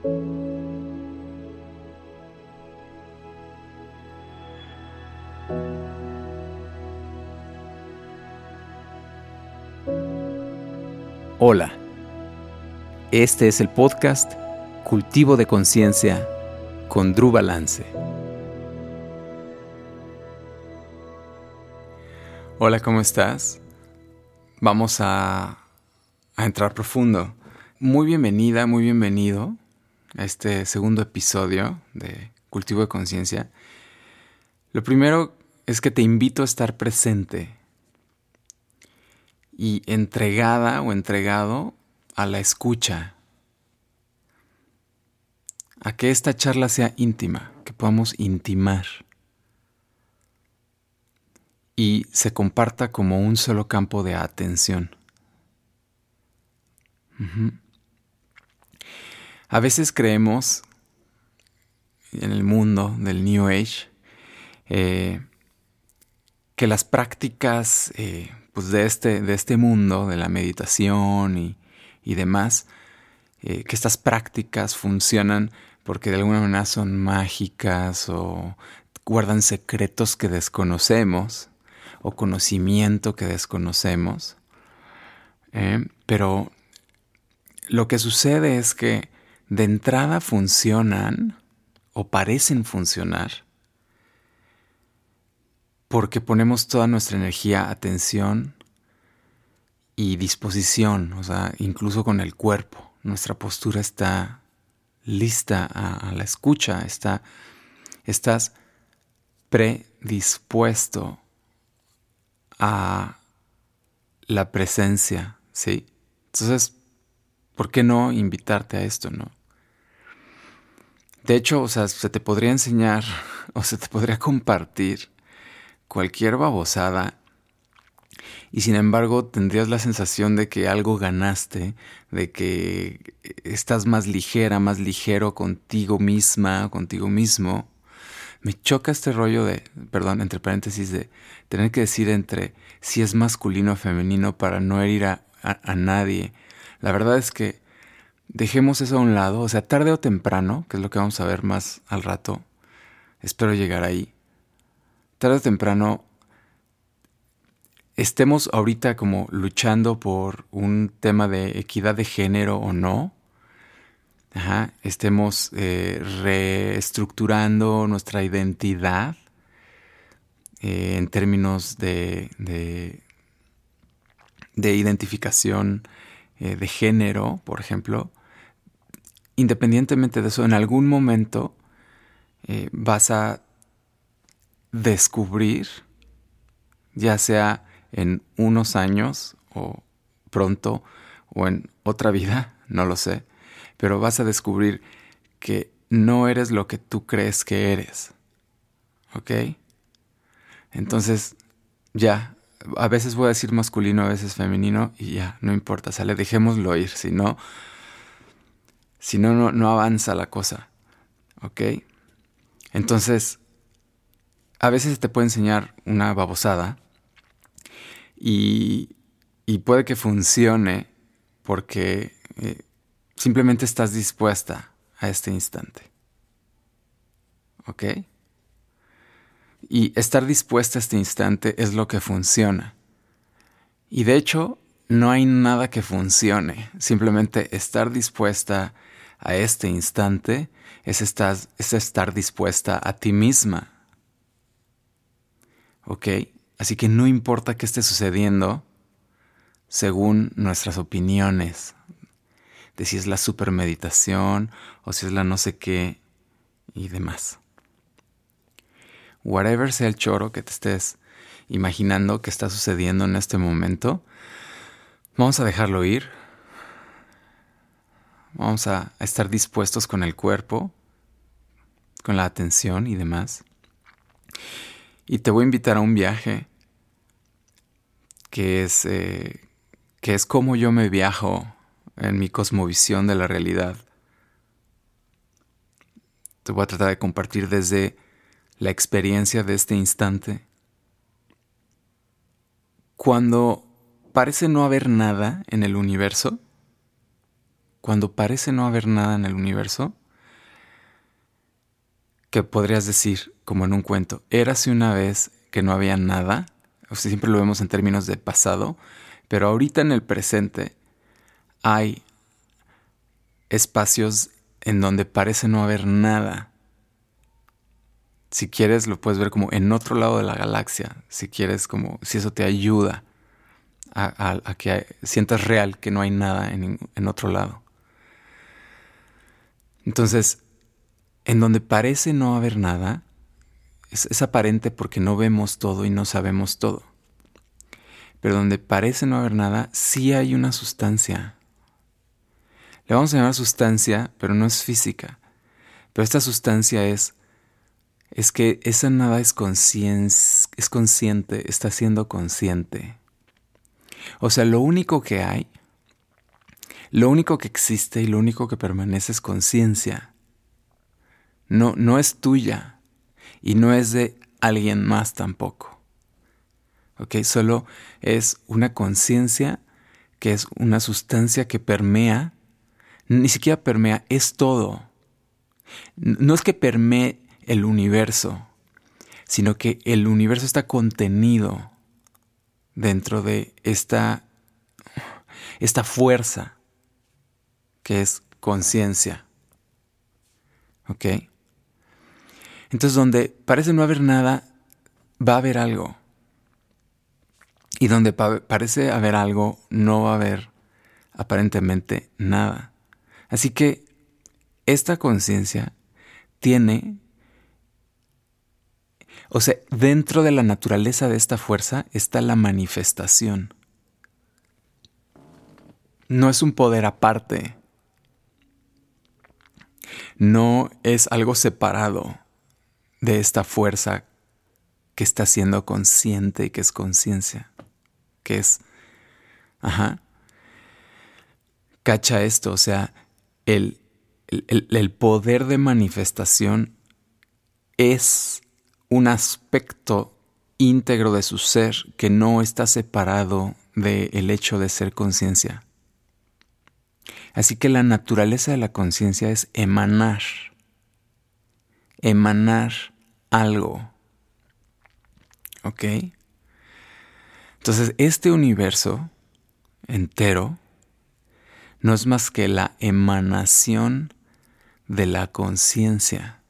Hola, este es el podcast Cultivo de Conciencia con Drew Balance. Hola, ¿cómo estás? Vamos a, a entrar profundo. Muy bienvenida, muy bienvenido a este segundo episodio de Cultivo de Conciencia. Lo primero es que te invito a estar presente y entregada o entregado a la escucha, a que esta charla sea íntima, que podamos intimar y se comparta como un solo campo de atención. A veces creemos en el mundo del New Age eh, que las prácticas eh, pues de, este, de este mundo, de la meditación y, demás, eh, que estas prácticas funcionan porque de alguna manera son mágicas o guardan secretos que desconocemos o conocimiento que desconocemos. Pero lo que sucede es que de entrada funcionan o parecen funcionar porque ponemos toda nuestra energía, atención y disposición, o sea, incluso con el cuerpo. Nuestra postura está lista a, la escucha, está, estás predispuesto a la presencia, ¿sí? Entonces, ¿por qué no invitarte a esto, no? De hecho, o sea, se te podría enseñar o se te podría compartir cualquier babosada y sin embargo tendrías la sensación de que algo ganaste, de que estás más ligera, más ligero contigo misma, contigo mismo. Me choca este rollo de, perdón, entre paréntesis, de tener que decir entre si es masculino o femenino para no herir a, a nadie. La verdad es que dejemos eso a un lado, o sea, tarde o temprano, que es lo que vamos a ver más al rato, espero llegar ahí tarde o temprano estemos ahorita como luchando por un tema de equidad de género o no, estemos eh, reestructurando nuestra identidad eh, en términos de, de, identificación eh, de género, por ejemplo, independientemente de eso, en algún momento vas a descubrir, ya sea en unos años o pronto o en otra vida, no lo sé, pero vas a descubrir que no eres lo que tú crees que eres. ¿Ok? Entonces, ya, a veces voy a decir masculino, a veces femenino y ya, no importa, sale, dejémoslo ir, si no, si no, no, avanza la cosa. ¿Ok? Entonces, a veces te puede enseñar una babosada y, puede que funcione porque eh, simplemente estás dispuesta a este instante. ¿Ok? Y estar dispuesta a este instante es lo que funciona. Y de hecho, no hay nada que funcione. Simplemente estar dispuesta a este instante es estar, es estar dispuesta a ti misma ¿ok? Así que no importa qué esté sucediendo según nuestras opiniones, de si es la supermeditación o si es la no sé qué y demás. Whatever sea el choro que te estés imaginando que está sucediendo en este momento, vamos a dejarlo ir. Vamos a estar dispuestos con el cuerpo, con la atención y demás. Y te voy a invitar a un viaje que es, eh, que es como yo me viajo en mi cosmovisión de la realidad. Te voy a tratar de compartir desde la experiencia de este instante. Cuando parece no haber nada en el universo, cuando parece no haber nada en el universo, que podrías decir, como en un cuento, érase una vez que no había nada, o sea, siempre lo vemos en términos de pasado, pero ahorita en el presente hay espacios en donde parece no haber nada. Si quieres, lo puedes ver como en otro lado de la galaxia. Si quieres, como si eso te ayuda a, que sientas real que no hay nada en, en otro lado. Entonces, en donde parece no haber nada, es, aparente porque no vemos todo y no sabemos todo. Pero donde parece no haber nada, sí hay una sustancia. Le vamos a llamar sustancia, pero no es física. Pero esta sustancia es, es que esa nada es, es consciente, está siendo consciente. O sea, lo único que hay, lo único que existe y lo único que permanece es conciencia. No, no es tuya y no es de alguien más tampoco. ¿Ok? Solo es una conciencia que es una sustancia que permea ni siquiera permea, es todo. No es que permee el universo, sino que el universo está contenido dentro de esta, esta fuerza que es conciencia. ¿Ok? Entonces donde parece no haber nada, va a haber algo. Y donde parece haber algo, no va a haber aparentemente nada. Así que esta conciencia tiene, o sea, dentro de la naturaleza de esta fuerza está la manifestación. No es un poder aparte. No es algo separado de esta fuerza que está siendo consciente y que es conciencia. Que es, ajá, cacha esto, o sea, el, poder de manifestación es un aspecto íntegro de su ser que no está separado del hecho de ser conciencia. Así que la naturaleza de la conciencia es emanar, emanar algo. ¿Ok? Entonces, este universo entero no es más que la emanación de la conciencia,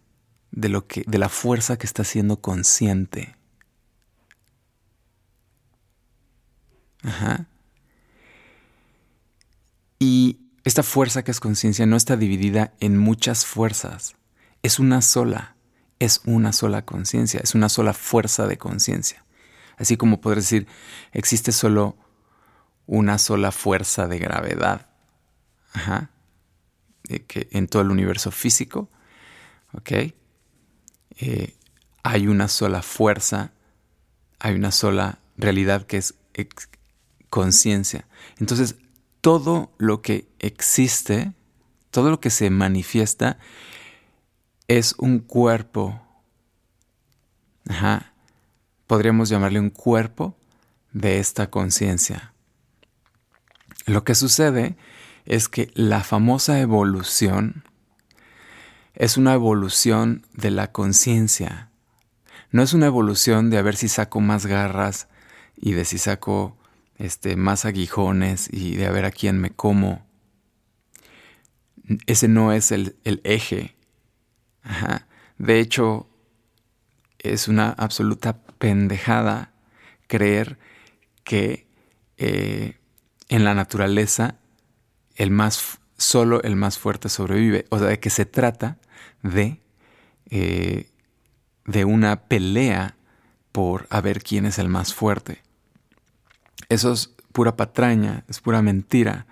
de de la fuerza que está siendo consciente. Ajá. Y esta fuerza que es conciencia no está dividida en muchas fuerzas, es una sola, es una sola conciencia, es una sola fuerza de conciencia. Así como poder decir, existe solo una sola fuerza de gravedad Ajá. que en todo el universo físico. Eh, hay una sola fuerza, hay una sola realidad que es conciencia. Entonces, todo lo que existe, todo lo que se manifiesta, es un cuerpo. Ajá. Podríamos llamarle un cuerpo de esta conciencia. Lo que sucede es que la famosa evolución es una evolución de la conciencia. No es una evolución de a ver si saco más garras y de si saco este, más aguijones y de a ver a quién me como. Ese no es el, eje. De hecho, es una absoluta pendejada creer que eh, en la naturaleza el más, solo el más fuerte sobrevive. O sea, de que se trata de, eh, de una pelea por a ver quién es el más fuerte. Eso es pura patraña, es pura mentira.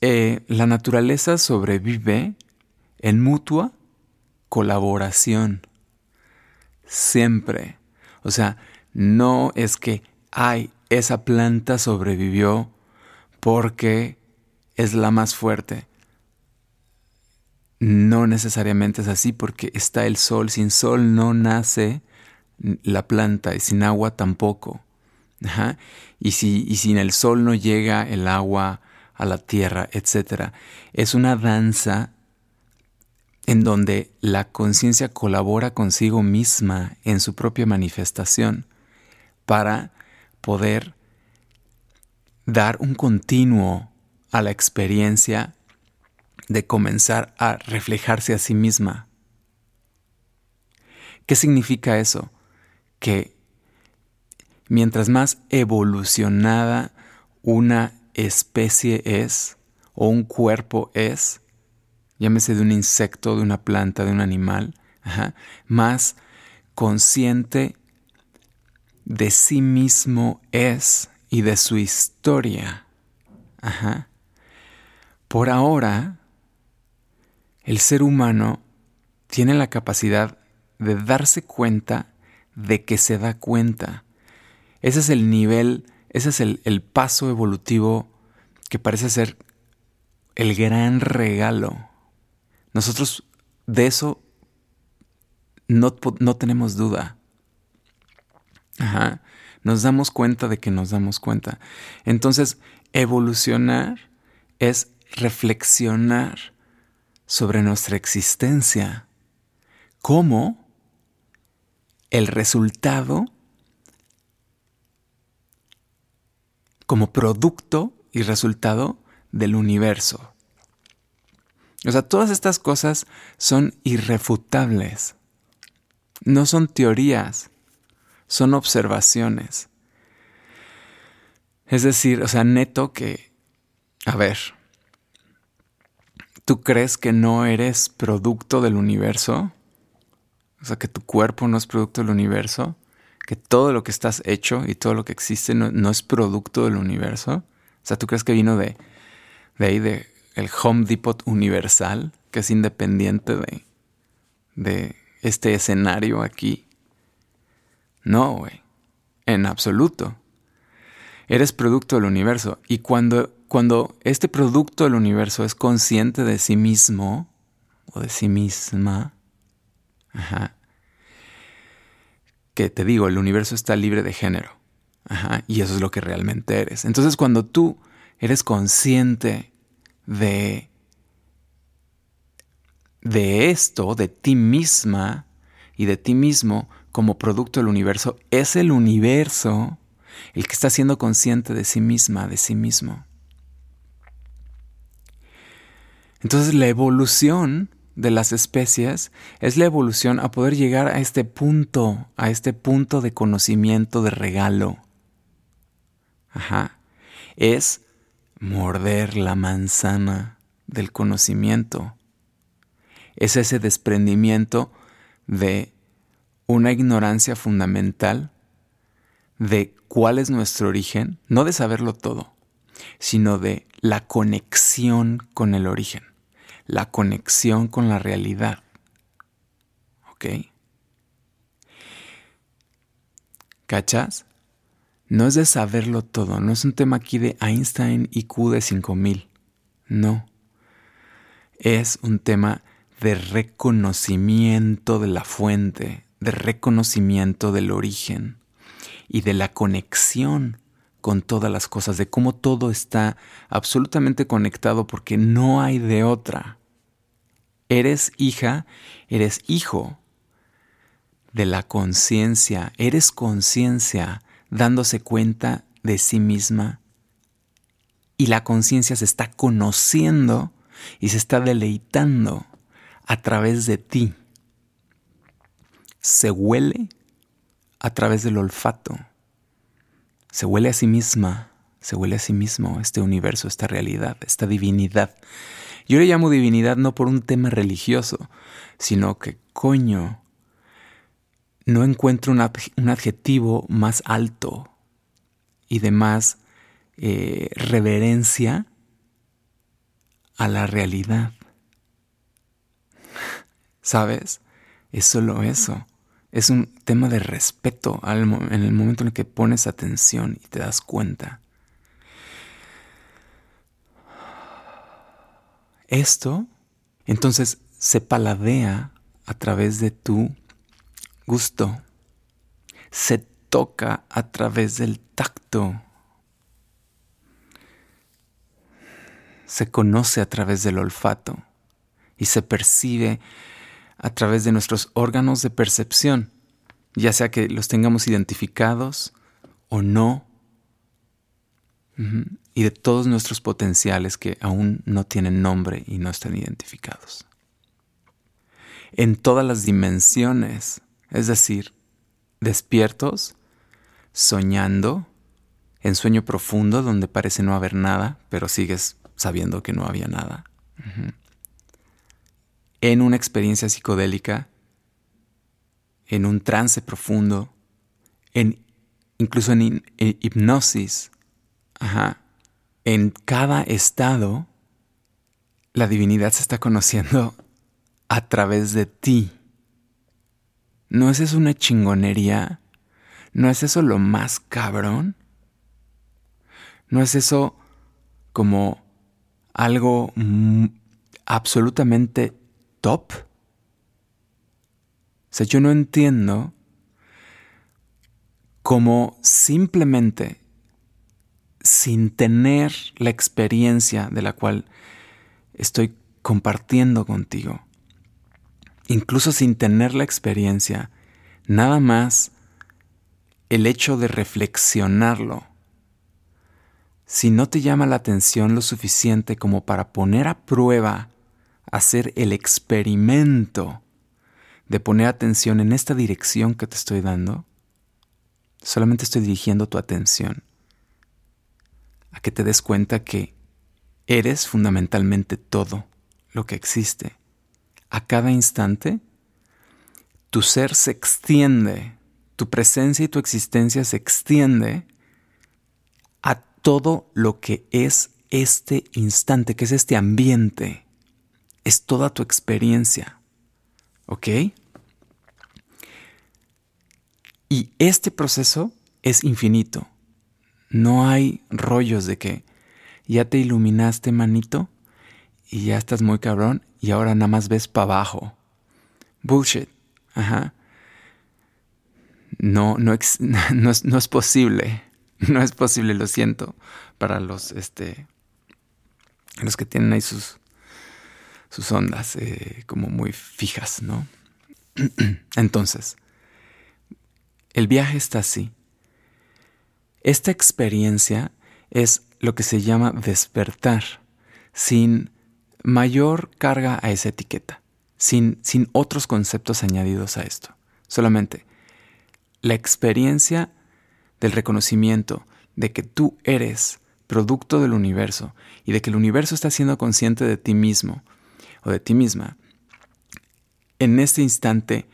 Eh, la naturaleza sobrevive en mutua colaboración. Siempre. O sea, no es que, ay, esa planta sobrevivió porque es la más fuerte. No necesariamente es así porque está el sol. Sin sol no nace la planta y sin agua tampoco. Y, si, y sin el sol no llega el agua a la tierra, etc. Es una danza en donde la conciencia colabora consigo misma en su propia manifestación para poder dar un continuo a la experiencia de comenzar a reflejarse a sí misma. ¿Qué significa eso? Que mientras más evolucionada una especie es o un cuerpo es, llámese de un insecto, de una planta, de un animal, más consciente de sí mismo es y de su historia. Por ahora, el ser humano tiene la capacidad de darse cuenta de que se da cuenta. Ese es el nivel, ese es el, el paso evolutivo que parece ser el gran regalo. Nosotros de eso no, no tenemos duda. Ajá. Nos damos cuenta de que nos damos cuenta. Entonces, evolucionar es reflexionar sobre nuestra existencia. ¿Cómo el resultado como producto y resultado del universo. O sea, todas estas cosas son irrefutables. No son teorías, son observaciones. Es decir, o sea, neto que, a ver, ¿tú crees que no eres producto del universo? O sea, que tu cuerpo no es producto del universo, que todo lo que estás hecho y todo lo que existe no, es producto del universo. O sea, ¿tú crees que vino de, de ahí, de el Home Depot universal, que es independiente de, de este escenario aquí? No, güey, en absoluto. Eres producto del universo. Y cuando, cuando este producto del universo es consciente de sí mismo o de sí misma, Ajá. Que te digo, el universo está libre de género. Y eso es lo que realmente eres. Entonces, cuando tú eres consciente de, de esto, de ti misma y de ti mismo como producto del universo, es el universo el que está siendo consciente de sí misma, de sí mismo. Entonces la evolución de las especies es la evolución a poder llegar a este punto, a este punto de conocimiento, de regalo. Ajá. Es morder la manzana del conocimiento. Es ese desprendimiento de una ignorancia fundamental de cuál es nuestro origen, no de saberlo todo, sino de la conexión con el origen la conexión con la realidad. ¿Ok? ¿Cachas? No es de saberlo todo, no es un tema aquí de Einstein y Q de 5000. No. Es un tema de reconocimiento de la fuente, de reconocimiento del origen y de la conexión con todas las cosas, de cómo todo está absolutamente conectado porque no hay de otra. Eres hija, eres hijo de la conciencia, eres conciencia dándose cuenta de sí misma y la conciencia se está conociendo y se está deleitando a través de ti. Se huele a través del olfato se huele a sí misma, se huele a sí mismo este universo, esta realidad, esta divinidad. Yo le llamo divinidad no por un tema religioso, sino que, coño, no encuentro un, adjetivo más alto y de más eh, reverencia a la realidad. ¿Sabes? Es solo eso es un tema de respeto en el momento en el que pones atención y te das cuenta. Esto entonces se paladea a través de tu gusto, se toca a través del tacto. se conoce a través del olfato y se percibe a través de nuestros órganos de percepción, ya sea que los tengamos identificados o no, y de todos nuestros potenciales que aún no tienen nombre y no están identificados. En todas las dimensiones, es decir, despiertos, soñando, en sueño profundo donde parece no haber nada, pero sigues sabiendo que no había nada. En una experiencia psicodélica, en un trance profundo, en, incluso en, hipnosis, en cada estado, la divinidad se está conociendo a través de ti. ¿No es eso una chingonería? ¿No es eso lo más cabrón? ¿No es eso como algo absolutamente top? O sea, yo no entiendo cómo simplemente sin tener la experiencia de la cual estoy compartiendo contigo, incluso sin tener la experiencia, nada más el hecho de reflexionarlo, si no te llama la atención lo suficiente como para poner a prueba, hacer el experimento de poner atención en esta dirección que te estoy dando, solamente estoy dirigiendo tu atención a que te des cuenta que eres fundamentalmente todo lo que existe. A cada instante, tu ser se extiende, tu presencia y tu existencia se extiende todo lo que es este instante, que es este ambiente. Es toda tu experiencia. ¿Ok? Y este proceso es infinito. No hay rollos de que ya te iluminaste, manito, y ya estás muy cabrón, y ahora nada más ves para abajo. Bullshit. Ajá. No, no, no, es, no es posible. No es posible, lo siento, para los, este, los que tienen ahí sus, sus ondas eh, como muy fijas, ¿no? Entonces, el viaje está así. Esta experiencia es lo que se llama despertar, sin mayor carga a esa etiqueta, sin, sin otros conceptos añadidos a esto. Solamente la experiencia del reconocimiento de que tú eres producto del universo y de que el universo está siendo consciente de ti mismo o de ti misma, en este instante,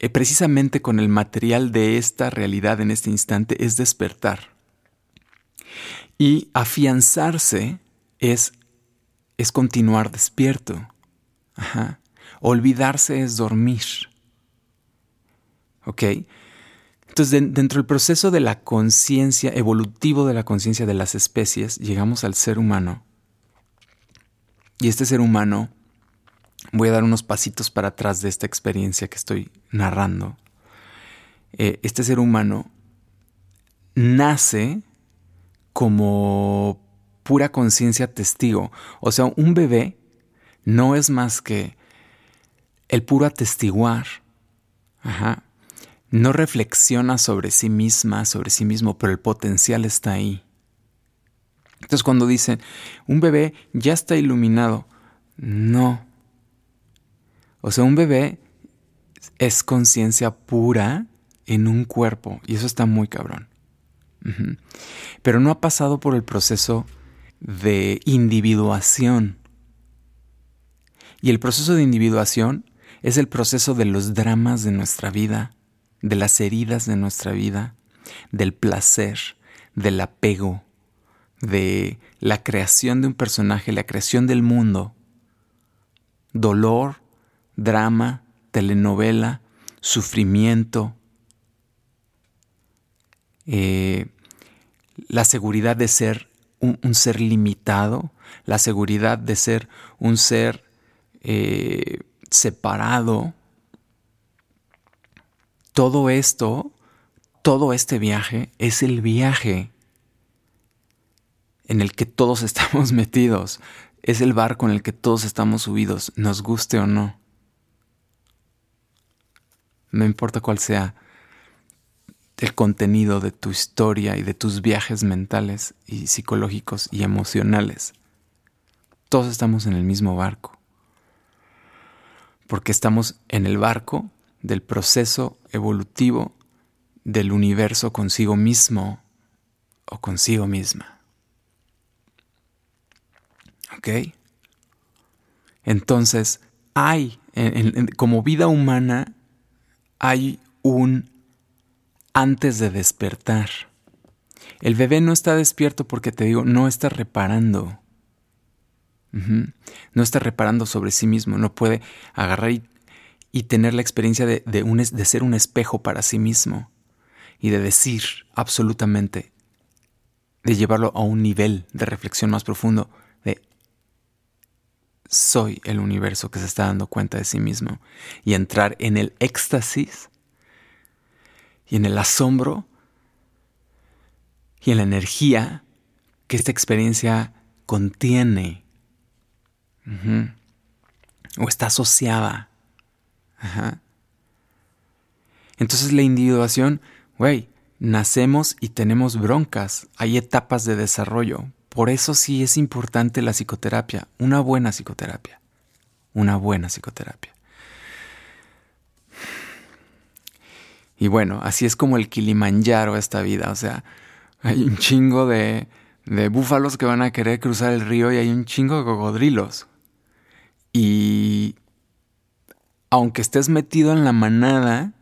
eh, precisamente con el material de esta realidad en este instante, es despertar. Y afianzarse es, es continuar despierto. Olvidarse es dormir. ¿Ok? Entonces, dentro del proceso de la conciencia, evolutivo de la conciencia de las especies, llegamos al ser humano. Y este ser humano, voy a dar unos pasitos para atrás de esta experiencia que estoy narrando. Eh, este ser humano nace como pura conciencia testigo. O sea, un bebé no es más que el puro atestiguar. Ajá no reflexiona sobre sí misma, sobre sí mismo, pero el potencial está ahí. Entonces cuando dicen, un bebé ya está iluminado, no. O sea, un bebé es conciencia pura en un cuerpo, y eso está muy cabrón. Pero no ha pasado por el proceso de individuación. Y el proceso de individuación es el proceso de los dramas de nuestra vida de las heridas de nuestra vida, del placer, del apego, de la creación de un personaje, la creación del mundo, dolor, drama, telenovela, sufrimiento, eh, la seguridad de ser un, ser limitado, la seguridad de ser un ser eh, separado, todo esto, todo este viaje es el viaje en el que todos estamos metidos. es el barco en el que todos estamos subidos, nos guste o no. No importa cuál sea el contenido de tu historia y de tus viajes mentales y psicológicos y emocionales. Todos estamos en el mismo barco. Porque estamos en el barco del proceso evolutivo del universo consigo mismo o consigo misma. ¿Ok? Entonces, hay, como vida humana, hay un antes de despertar. El bebé no está despierto porque te digo, no está reparando. No está reparando sobre sí mismo, no puede agarrar y, tener la experiencia de, de ser un espejo para sí mismo y de decir absolutamente, de llevarlo a un nivel de reflexión más profundo, de soy el universo que se está dando cuenta de sí mismo y entrar en el éxtasis y en el asombro y en la energía que esta experiencia contiene o está asociada. Entonces la individuación, güey, nacemos y tenemos broncas, hay etapas de desarrollo. Por eso sí es importante la psicoterapia, una buena psicoterapia, una buena psicoterapia. Y bueno, así es como el Kilimanjaro esta vida. O sea, hay un chingo de, búfalos que van a querer cruzar el río y hay un chingo de cocodrilos. Y aunque estés metido en la manada,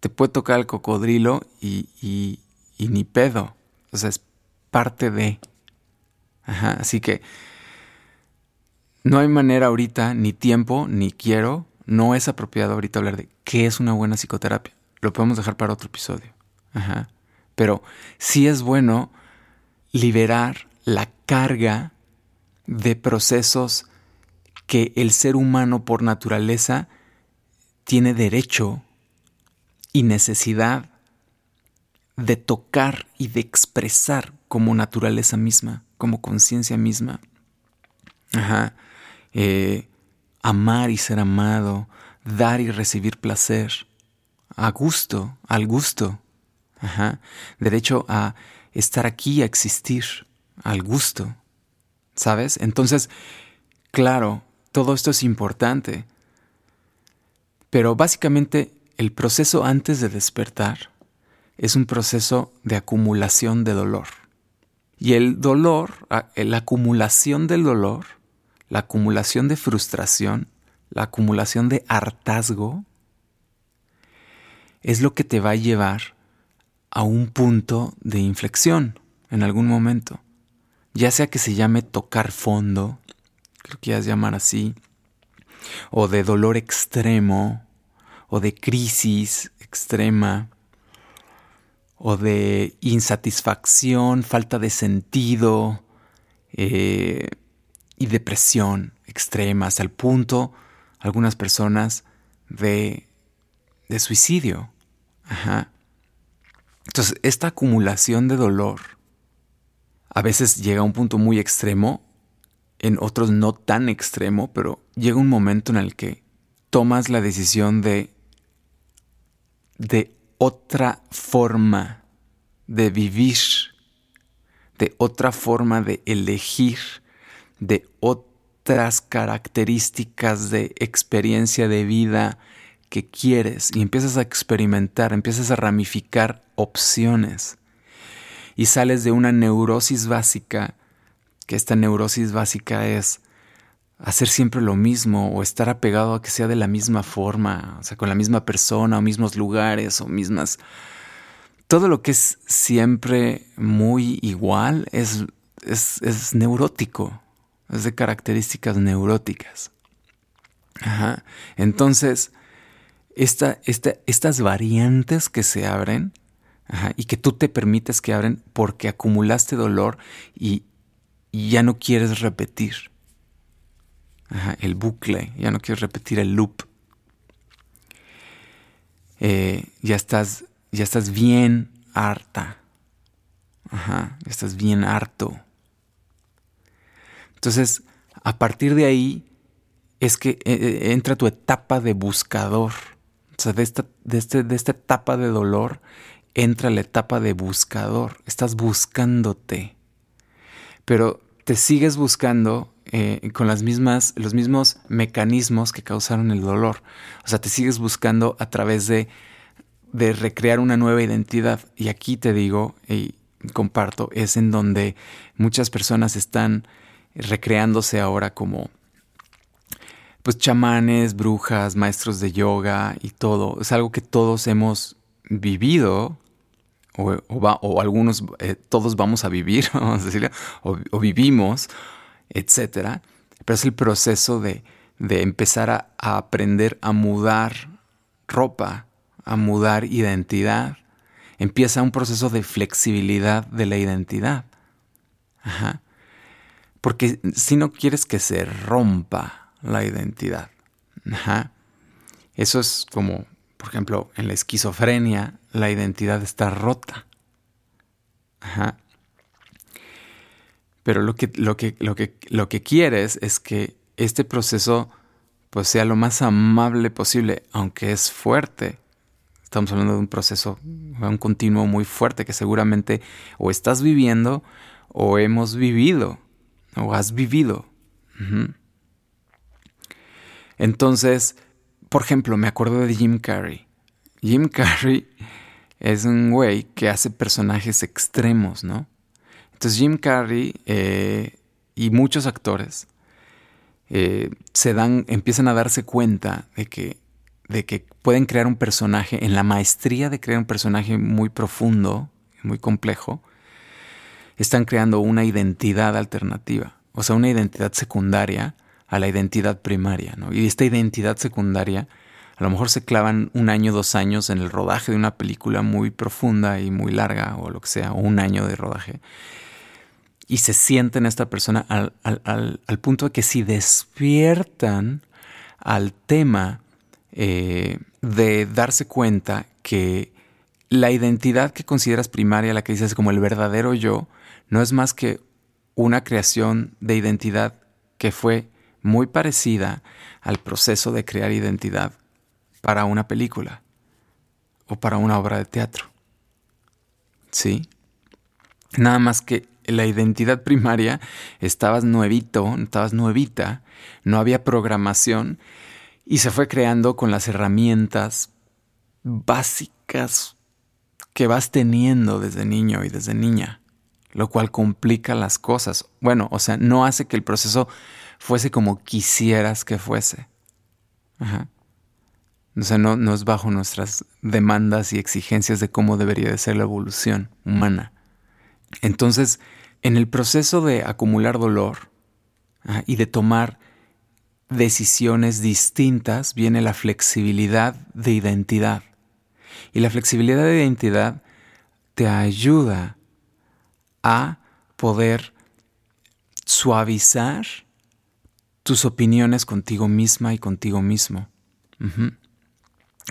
te puede tocar el cocodrilo y, y, y ni pedo. O sea, es parte de. Ajá, así que no hay manera ahorita, ni tiempo, ni quiero no es apropiado ahorita hablar de qué es una buena psicoterapia. Lo podemos dejar para otro episodio. Ajá. Pero sí es bueno liberar la carga de procesos que el ser humano por naturaleza tiene derecho y necesidad de tocar y de expresar como naturaleza misma, como conciencia misma. Ajá. Eh, amar y ser amado, dar y recibir placer, a gusto, al gusto, Ajá. derecho a estar aquí, a existir, al gusto, ¿sabes? Entonces, claro, todo esto es importante, pero básicamente el proceso antes de despertar es un proceso de acumulación de dolor. Y el dolor, la acumulación del dolor, la acumulación de frustración, la acumulación de hartazgo, es lo que te va a llevar a un punto de inflexión en algún momento. Ya sea que se llame tocar fondo, que ya es llamar así, o de dolor extremo, o de crisis extrema, o de insatisfacción, falta de sentido, eh, y depresión extrema, hasta el punto, algunas personas, de, de suicidio. Ajá. Entonces, esta acumulación de dolor a veces llega a un punto muy extremo, en otros no tan extremo, pero llega un momento en el que tomas la decisión de, de otra forma de vivir, de otra forma de elegir de otras características de experiencia de vida que quieres. Y empiezas a experimentar, empiezas a ramificar opciones. Y sales de una neurosis básica, que esta neurosis básica es hacer siempre lo mismo o estar apegado a que sea de la misma forma, o sea, con la misma persona o mismos lugares o mismas... Todo lo que es siempre muy igual es, es, es neurótico, es de características neuróticas. Ajá. Entonces, estas variantes que se abren y que tú te permites que abren porque acumulaste dolor y, ya no quieres repetir el bucle, ya no quieres repetir el loop. Eh, ya, estás, ya estás bien harta. Ajá, ya estás bien harto Entonces, a partir de ahí es que eh, eh, entra tu etapa de buscador. O sea, de esta, de, este, de esta etapa de dolor entra la etapa de buscador. Estás buscándote. Pero te sigues buscando eh, con las mismas, los mismos mecanismos que causaron el dolor. O sea, te sigues buscando a través de, de recrear una nueva identidad. Y aquí te digo y comparto, es en donde muchas personas están recreándose ahora como pues chamanes, brujas, maestros de yoga y todo. Es algo que todos hemos vivido o, o, algunos, eh, todos vamos a vivir, vamos a decirlo, o, vivimos, etcétera. Pero es el proceso de, de empezar a, aprender a mudar ropa, a mudar identidad. Empieza un proceso de flexibilidad de la identidad. Ajá. Porque si no quieres que se rompa la identidad. Eso es como por ejemplo, en la esquizofrenia la identidad está rota. Ajá. Pero lo que, lo que, lo que, lo que quieres es que este proceso pues, sea lo más amable posible, aunque es fuerte. Estamos hablando de un proceso, un continuo muy fuerte que seguramente o estás viviendo o hemos vivido o has vivido. Entonces, por ejemplo, me acuerdo de Jim Carrey. Jim Carrey es un güey que hace personajes extremos, ¿no? Entonces Jim Carrey eh, y muchos actores eh, se dan, empiezan a darse cuenta de que, de que pueden crear un personaje, en la maestría de crear un personaje muy profundo, muy complejo, están creando una identidad alternativa, o sea, una identidad secundaria a la identidad primaria, ¿no? Y esta identidad secundaria, a lo mejor se clavan un año, dos años en el rodaje de una película muy profunda y muy larga, o lo que sea, o un año de rodaje, y se sienten esta persona al, punto de que si despiertan al tema eh, de darse cuenta que la identidad que consideras primaria, la que dices como el verdadero yo, no es más que una creación de identidad que fue muy parecida al proceso de crear identidad para una película o para una obra de teatro. ¿Sí? Nada más que la identidad primaria estabas nuevito, estabas nuevita, no había programación y se fue creando con las herramientas básicas que vas teniendo desde niño y desde niña, lo cual complica las cosas. Bueno, o sea, no hace que el proceso fuese como quisieras que fuese. Ajá. O sea, no, es bajo nuestras demandas y exigencias de cómo debería de ser la evolución humana. Entonces, en el proceso de acumular dolor y de tomar decisiones distintas viene la flexibilidad de identidad. Y la flexibilidad de identidad te ayuda a poder suavizar tus opiniones contigo misma y contigo mismo.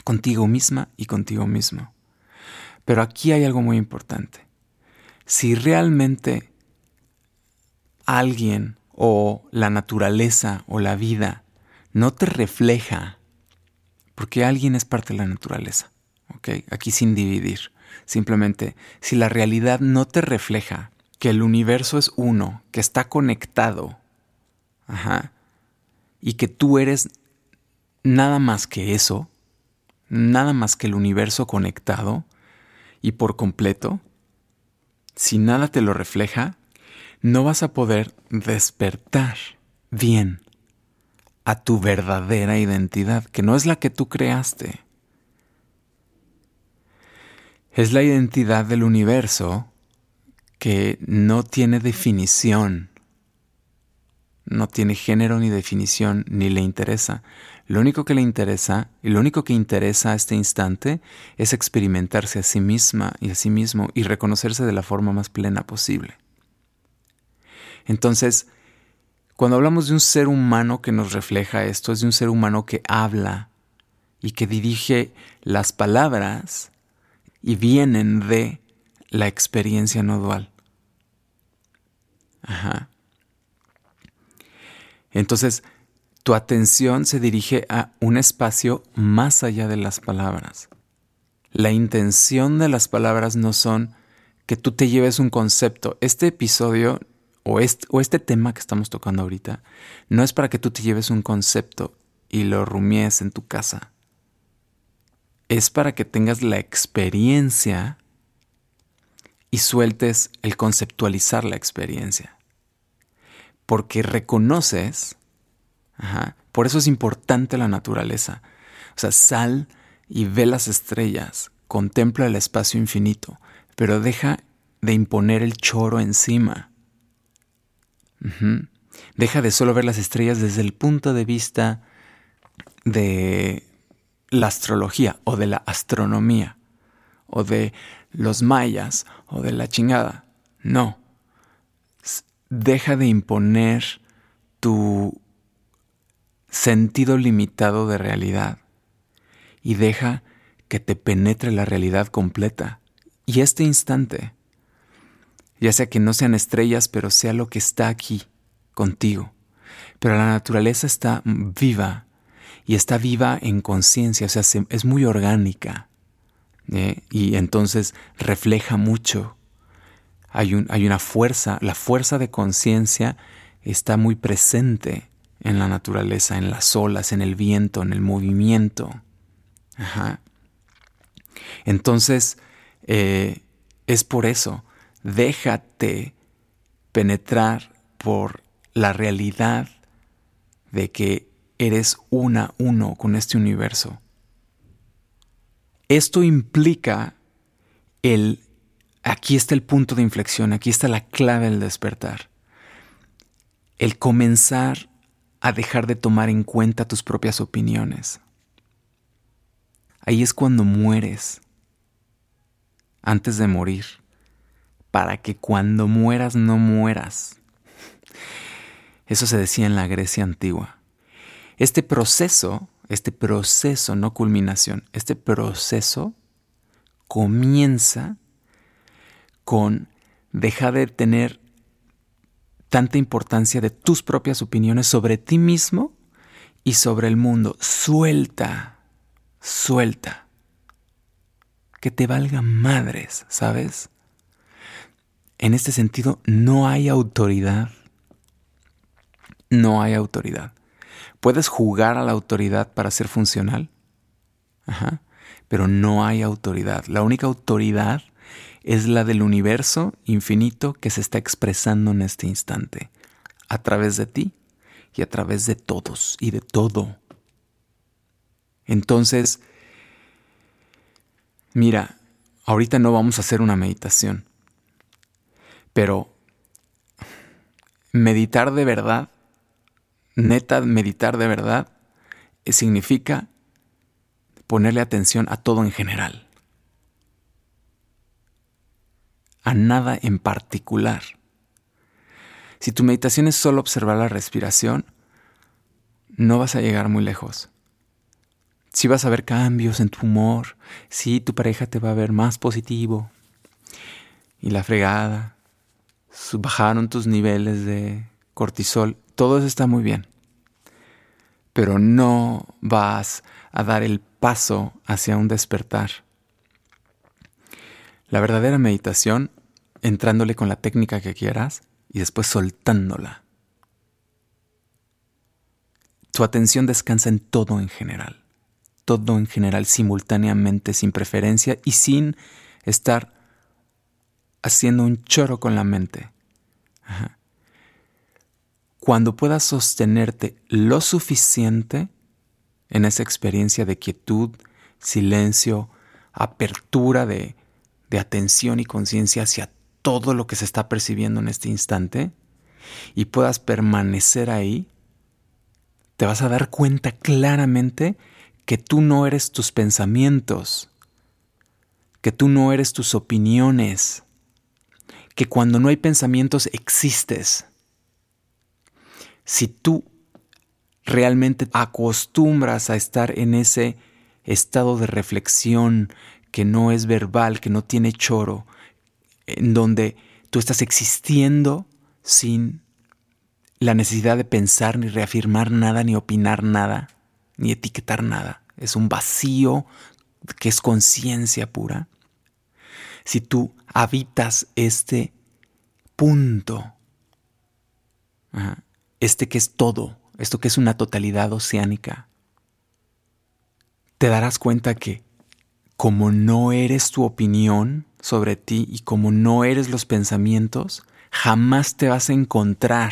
Contigo misma y contigo mismo. Pero aquí hay algo muy importante. Si realmente alguien o la naturaleza o la vida no te refleja, porque alguien es parte de la naturaleza, ¿ok? Aquí sin dividir. Simplemente, si la realidad no te refleja que el universo es uno, que está conectado, ajá, y que tú eres nada más que eso, nada más que el universo conectado y por completo, si nada te lo refleja, no vas a poder despertar bien a tu verdadera identidad, que no es la que tú creaste. Es la identidad del universo que no tiene definición, no tiene género ni definición, ni le interesa. Lo único que le interesa y lo único que interesa a este instante es experimentarse a sí misma y a sí mismo y reconocerse de la forma más plena posible. Entonces, cuando hablamos de un ser humano que nos refleja esto, es de un ser humano que habla y que dirige las palabras y vienen de la experiencia no dual. Ajá. Entonces, tu atención se dirige a un espacio más allá de las palabras. La intención de las palabras no son que tú te lleves un concepto. Este episodio o este, tema que estamos tocando ahorita no es para que tú te lleves un concepto y lo rumies en tu casa. Es para que tengas la experiencia y sueltes el conceptualizar la experiencia. Porque reconoces, por eso es importante la naturaleza. O sea, sal y ve las estrellas, contempla el espacio infinito, pero deja de imponer el choro encima. Deja de solo ver las estrellas desde el punto de vista de la astrología o de la astronomía o de los mayas o de la chingada. No. Deja de imponer tu sentido limitado de realidad y deja que te penetre la realidad completa. Y este instante, ya sea que no sean estrellas, pero sea lo que está aquí contigo. Pero la naturaleza está viva y está viva en conciencia, o sea, es muy orgánica. ¿eh? y entonces refleja mucho. Hay, hay una fuerza, la fuerza de conciencia está muy presente en la naturaleza, en las olas, en el viento, en el movimiento. Ajá. Entonces, eh, es por eso, déjate penetrar por la realidad de que eres una, uno con este universo. Esto implica el, aquí está el punto de inflexión, aquí está la clave del despertar. El comenzar a dejar de tomar en cuenta tus propias opiniones. Ahí es cuando mueres, antes de morir, para que cuando mueras no mueras. Eso se decía en la Grecia antigua. Este proceso este proceso, no culminación, este proceso comienza con dejar de tener tanta importancia de tus propias opiniones sobre ti mismo y sobre el mundo. Suelta, suelta. Que te valga madres, ¿sabes? En este sentido, no hay autoridad. No hay autoridad. Puedes jugar a la autoridad para ser funcional, Ajá. pero no hay autoridad. La única autoridad es la del universo infinito que se está expresando en este instante, a través de ti y a través de todos y de todo. Entonces, mira, ahorita no vamos a hacer una meditación, pero meditar de verdad neta, meditar de verdad, eh, significa ponerle atención a todo en general, a nada en particular. Si tu meditación es solo observar la respiración, no vas a llegar muy lejos. Si vas a ver cambios en tu humor, si tu pareja te va a ver más positivo y la fregada, bajaron tus niveles de cortisol, todo eso está muy bien pero no vas a dar el paso hacia un despertar. La verdadera meditación, entrándole con la técnica que quieras y después soltándola. Tu atención descansa en todo en general, todo en general simultáneamente, sin preferencia y sin estar haciendo un choro con la mente. Cuando puedas sostenerte lo suficiente en esa experiencia de quietud, silencio, apertura de, atención y conciencia hacia todo lo que se está percibiendo en este instante, y puedas permanecer ahí, te vas a dar cuenta claramente que tú no eres tus pensamientos, que tú no eres tus opiniones, que cuando no hay pensamientos existes. Si tú realmente acostumbras a estar en ese estado de reflexión que no es verbal, que no tiene choro, en donde tú estás existiendo sin la necesidad de pensar, ni reafirmar nada, ni opinar nada, ni etiquetar nada. Es un vacío que es conciencia pura. Si tú habitas este punto, este que es todo, esto que es una totalidad oceánica, te darás cuenta que como no eres tu opinión sobre ti y como no eres los pensamientos, jamás te vas a encontrar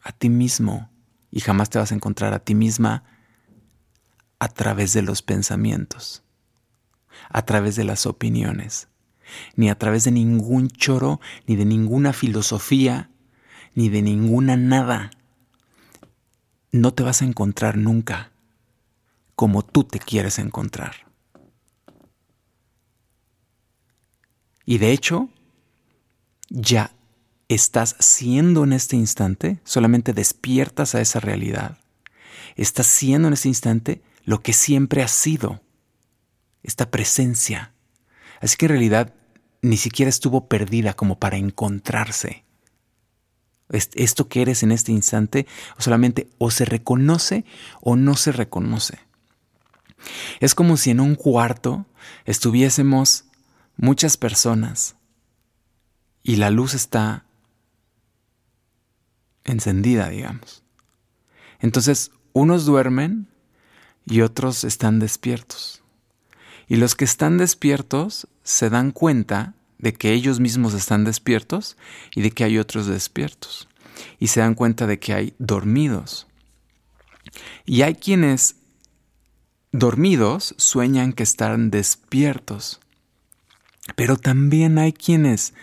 a ti mismo y jamás te vas a encontrar a ti misma a través de los pensamientos, a través de las opiniones, ni a través de ningún choro, ni de ninguna filosofía, ni de ninguna nada. No te vas a encontrar nunca como tú te quieres encontrar. Y de hecho, ya estás siendo en este instante, solamente despiertas a esa realidad. Estás siendo en este instante lo que siempre has sido, esta presencia. Así que en realidad ni siquiera estuvo perdida como para encontrarse. Esto que eres en este instante solamente o se reconoce o no se reconoce. Es como si en un cuarto estuviésemos muchas personas y la luz está encendida, digamos. Entonces, unos duermen y otros están despiertos. Y los que están despiertos se dan cuenta de que ellos mismos están despiertos y de que hay otros despiertos. Y se dan cuenta de que hay dormidos. Y hay quienes dormidos sueñan que están despiertos. Pero también hay quienes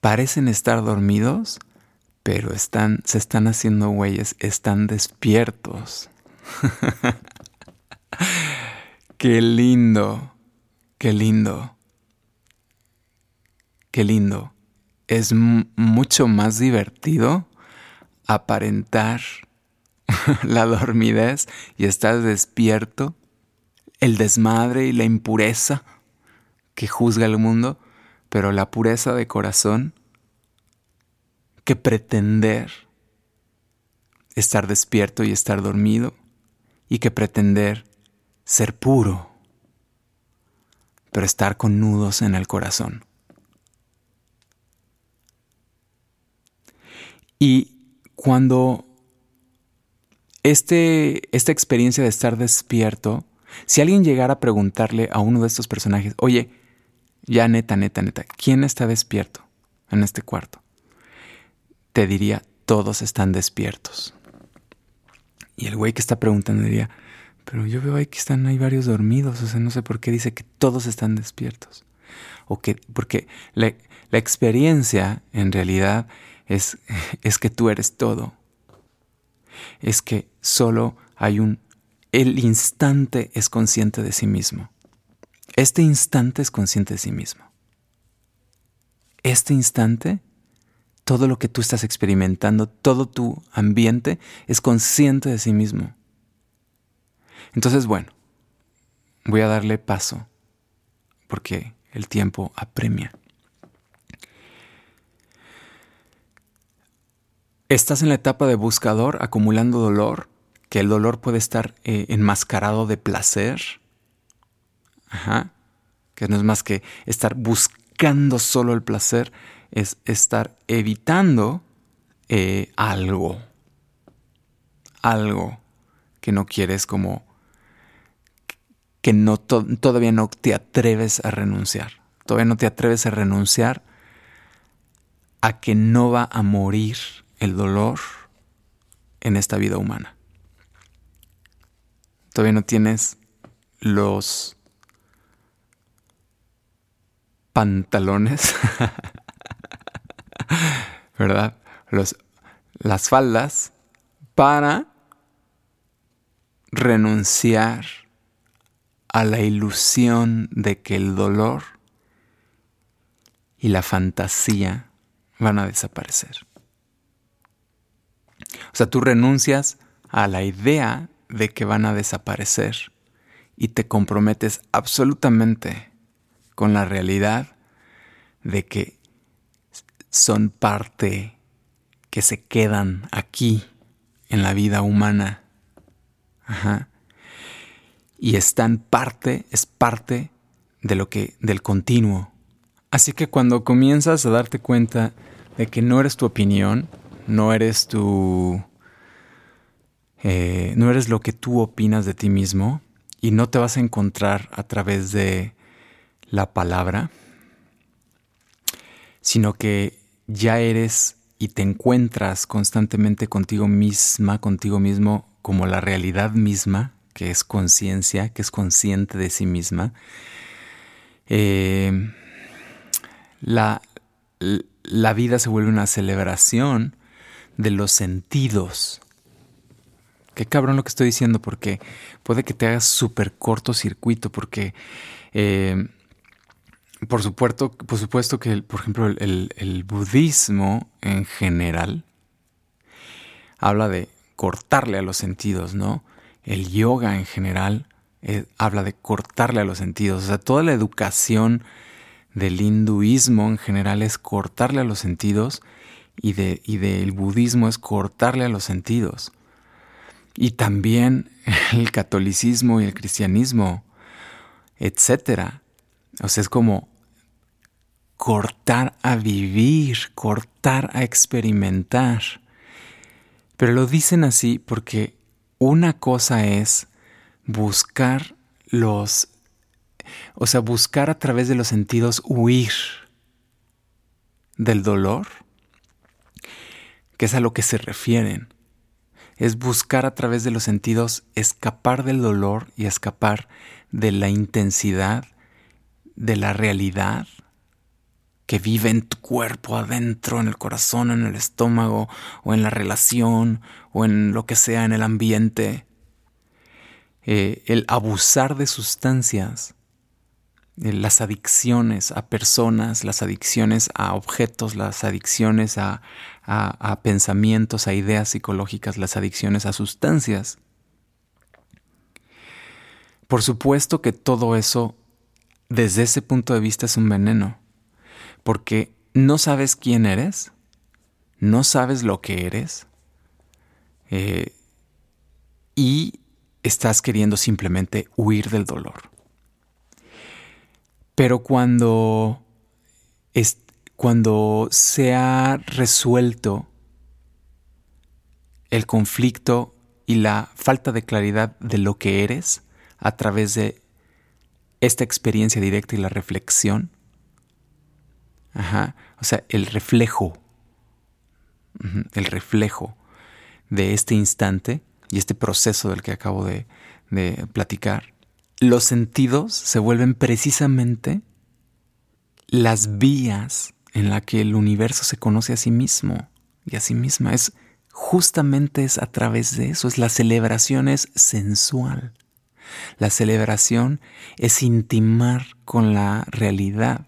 parecen estar dormidos, pero están, se están haciendo güeyes, están despiertos. qué lindo, qué lindo, qué lindo. Es mucho más divertido aparentar la dormidez y estar despierto, el desmadre y la impureza que juzga el mundo, pero la pureza de corazón que pretender estar despierto y estar dormido y que pretender ser puro, pero estar con nudos en el corazón. Y cuando este, esta experiencia de estar despierto, si alguien llegara a preguntarle a uno de estos personajes, oye, ya neta, neta, neta, ¿quién está despierto en este cuarto? Te diría, todos están despiertos. Y el güey que está preguntando diría, pero yo veo ahí que están ahí varios dormidos, o sea, no sé por qué dice que todos están despiertos. O que, porque la, la experiencia en realidad es, es que tú eres todo. Es que solo hay un, el instante es consciente de sí mismo. Este instante es consciente de sí mismo. Este instante, todo lo que tú estás experimentando, todo tu ambiente es consciente de sí mismo. Entonces, bueno, voy a darle paso porque el tiempo apremia. Estás en la etapa de buscador acumulando dolor, que el dolor puede estar eh, enmascarado de placer, Que no es más que estar buscando solo el placer, es estar evitando eh, algo. Algo que no quieres como que no todavía no te atreves a renunciar. Todavía no te atreves a renunciar a que no va a morir el dolor en esta vida humana. Todavía no tienes los pantalones, ¿verdad? Los, las faldas para renunciar a la ilusión de que el dolor y la fantasía van a desaparecer. O sea, tú renuncias a la idea de que van a desaparecer y te comprometes absolutamente con la realidad de que son parte que se quedan aquí en la vida humana. Ajá. Y están parte, es parte de lo que, del continuo. Así que cuando comienzas a darte cuenta de que no eres tu opinión, no eres tu. Eh, no eres lo que tú opinas de ti mismo y no te vas a encontrar a través de la palabra, sino que ya eres y te encuentras constantemente contigo misma, contigo mismo, como la realidad misma, que es conciencia, que es consciente de sí misma. Eh, la, la vida se vuelve una celebración de los sentidos. Qué cabrón lo que estoy diciendo, porque puede que te hagas súper cortocircuito, porque eh, por supuesto, por supuesto que, por ejemplo, el, budismo en general habla de cortarle a los sentidos, ¿no? El yoga en general eh, habla de cortarle a los sentidos. O sea, toda la educación del hinduismo en general es cortarle a los sentidos y, de, y del budismo es cortarle a los sentidos. Y también el catolicismo y el cristianismo, etcétera. O sea, es como cortar a vivir, cortar a experimentar. Pero lo dicen así porque una cosa es buscar los, o sea, buscar a través de los sentidos huir del dolor, que es a lo que se refieren. Es buscar a través de los sentidos escapar del dolor y escapar de la intensidad, de la realidad que vive en tu cuerpo, adentro, en el corazón, en el estómago, o en la relación, o en lo que sea, en el ambiente. Eh, el abusar de sustancias, eh, las adicciones a personas, las adicciones a objetos, las adicciones a, a pensamientos, a ideas psicológicas, las adicciones a sustancias. Por supuesto que todo eso, desde ese punto de vista, es un veneno porque no sabes quién eres, no sabes lo que eres eh, y estás queriendo simplemente huir del dolor. Pero cuando, cuando se ha resuelto el conflicto y la falta de claridad de lo que eres a través de esta experiencia directa y la reflexión. O sea, el reflejo, el reflejo de este instante y este proceso del que acabo de, de platicar, los sentidos se vuelven precisamente las vías en la que el universo se conoce a sí mismo y a sí misma. Es justamente es a través de eso, es la celebración es sensual. La celebración es intimar con la realidad.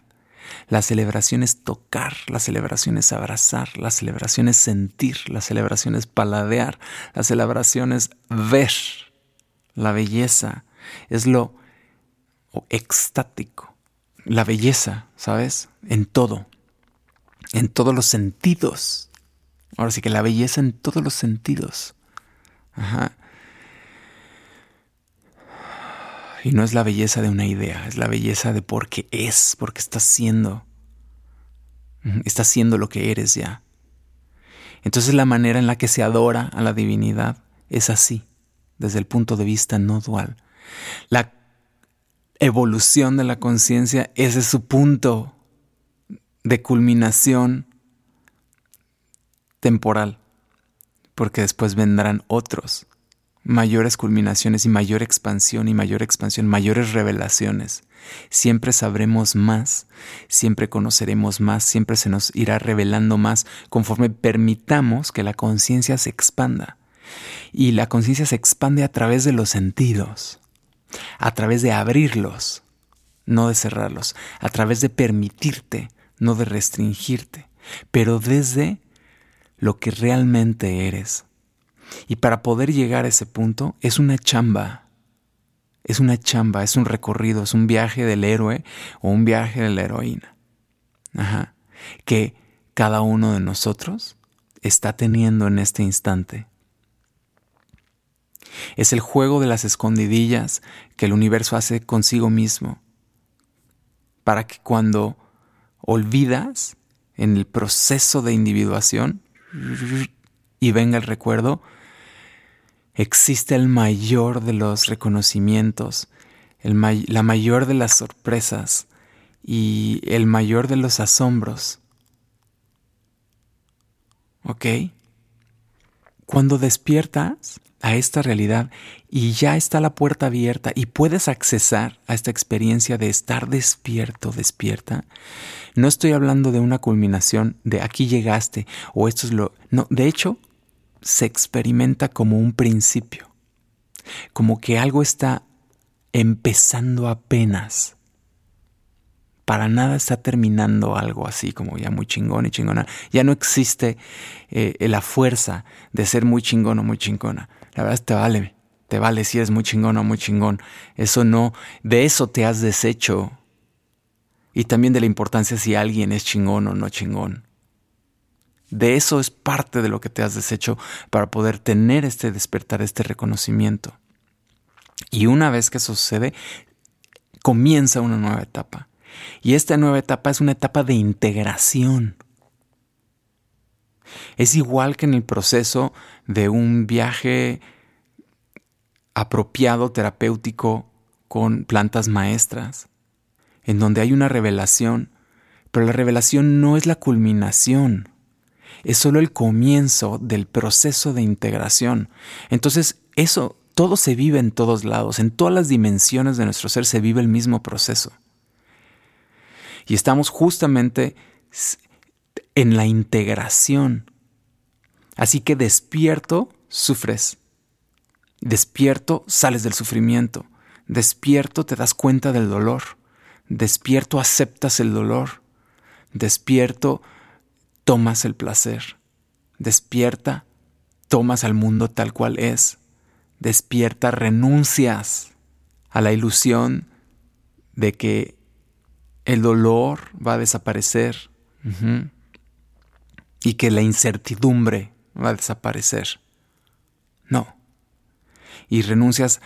La celebración es tocar, la celebración es abrazar, la celebración es sentir, la celebración es paladear, la celebración es ver la belleza, es lo extático, la belleza, ¿sabes? En todo, en todos los sentidos. Ahora sí que la belleza en todos los sentidos. Ajá. Y no es la belleza de una idea, es la belleza de porque es, porque estás siendo. Estás siendo lo que eres ya. Entonces la manera en la que se adora a la divinidad es así, desde el punto de vista no dual. La evolución de la conciencia es su punto de culminación temporal, porque después vendrán otros mayores culminaciones y mayor expansión y mayor expansión, mayores revelaciones. Siempre sabremos más, siempre conoceremos más, siempre se nos irá revelando más conforme permitamos que la conciencia se expanda. Y la conciencia se expande a través de los sentidos, a través de abrirlos, no de cerrarlos, a través de permitirte, no de restringirte, pero desde lo que realmente eres, y para poder llegar a ese punto es una chamba. Es una chamba, es un recorrido, es un viaje del héroe o un viaje de la heroína. Ajá. Que cada uno de nosotros está teniendo en este instante. Es el juego de las escondidillas que el universo hace consigo mismo, para que cuando olvidas en el proceso de individuación y venga el recuerdo, existe el mayor de los reconocimientos, la mayor de las sorpresas y el mayor de los asombros. ¿Ok? Cuando despiertas a esta realidad y ya está la puerta abierta y puedes accesar a esta experiencia de estar despierto, despierta, no estoy hablando de una culminación de aquí llegaste o esto es lo... No, de hecho, se experimenta como un principio, como que algo está empezando apenas. Para nada está terminando algo así como ya muy chingón y chingona. Ya no existe eh, la fuerza de ser muy chingón o muy chingona. La verdad te vale, te vale si eres muy chingón o muy chingón. Eso no, de eso te has deshecho. Y también de la importancia si alguien es chingón o no chingón. De eso es parte de lo que te has deshecho para poder tener este despertar, este reconocimiento. Y una vez que eso sucede, comienza una nueva etapa. Y esta nueva etapa es una etapa de integración. Es igual que en el proceso de un viaje apropiado terapéutico con plantas maestras, en donde hay una revelación, pero la revelación no es la culminación es solo el comienzo del proceso de integración. Entonces, eso, todo se vive en todos lados, en todas las dimensiones de nuestro ser se vive el mismo proceso. Y estamos justamente en la integración. Así que despierto, sufres. Despierto, sales del sufrimiento. Despierto, te das cuenta del dolor. Despierto, aceptas el dolor. Despierto, tomas el placer. Despierta, tomas al mundo tal cual es. Despierta, renuncias a la ilusión de que el dolor va a desaparecer y que la incertidumbre va a desaparecer. No. Y renuncias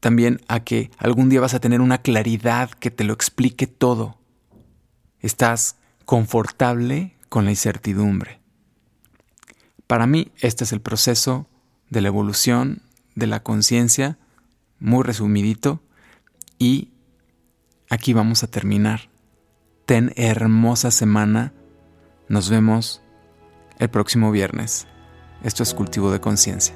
también a que algún día vas a tener una claridad que te lo explique todo. Estás confortable con la incertidumbre. Para mí este es el proceso de la evolución de la conciencia, muy resumidito, y aquí vamos a terminar. Ten hermosa semana. Nos vemos el próximo viernes. Esto es cultivo de conciencia.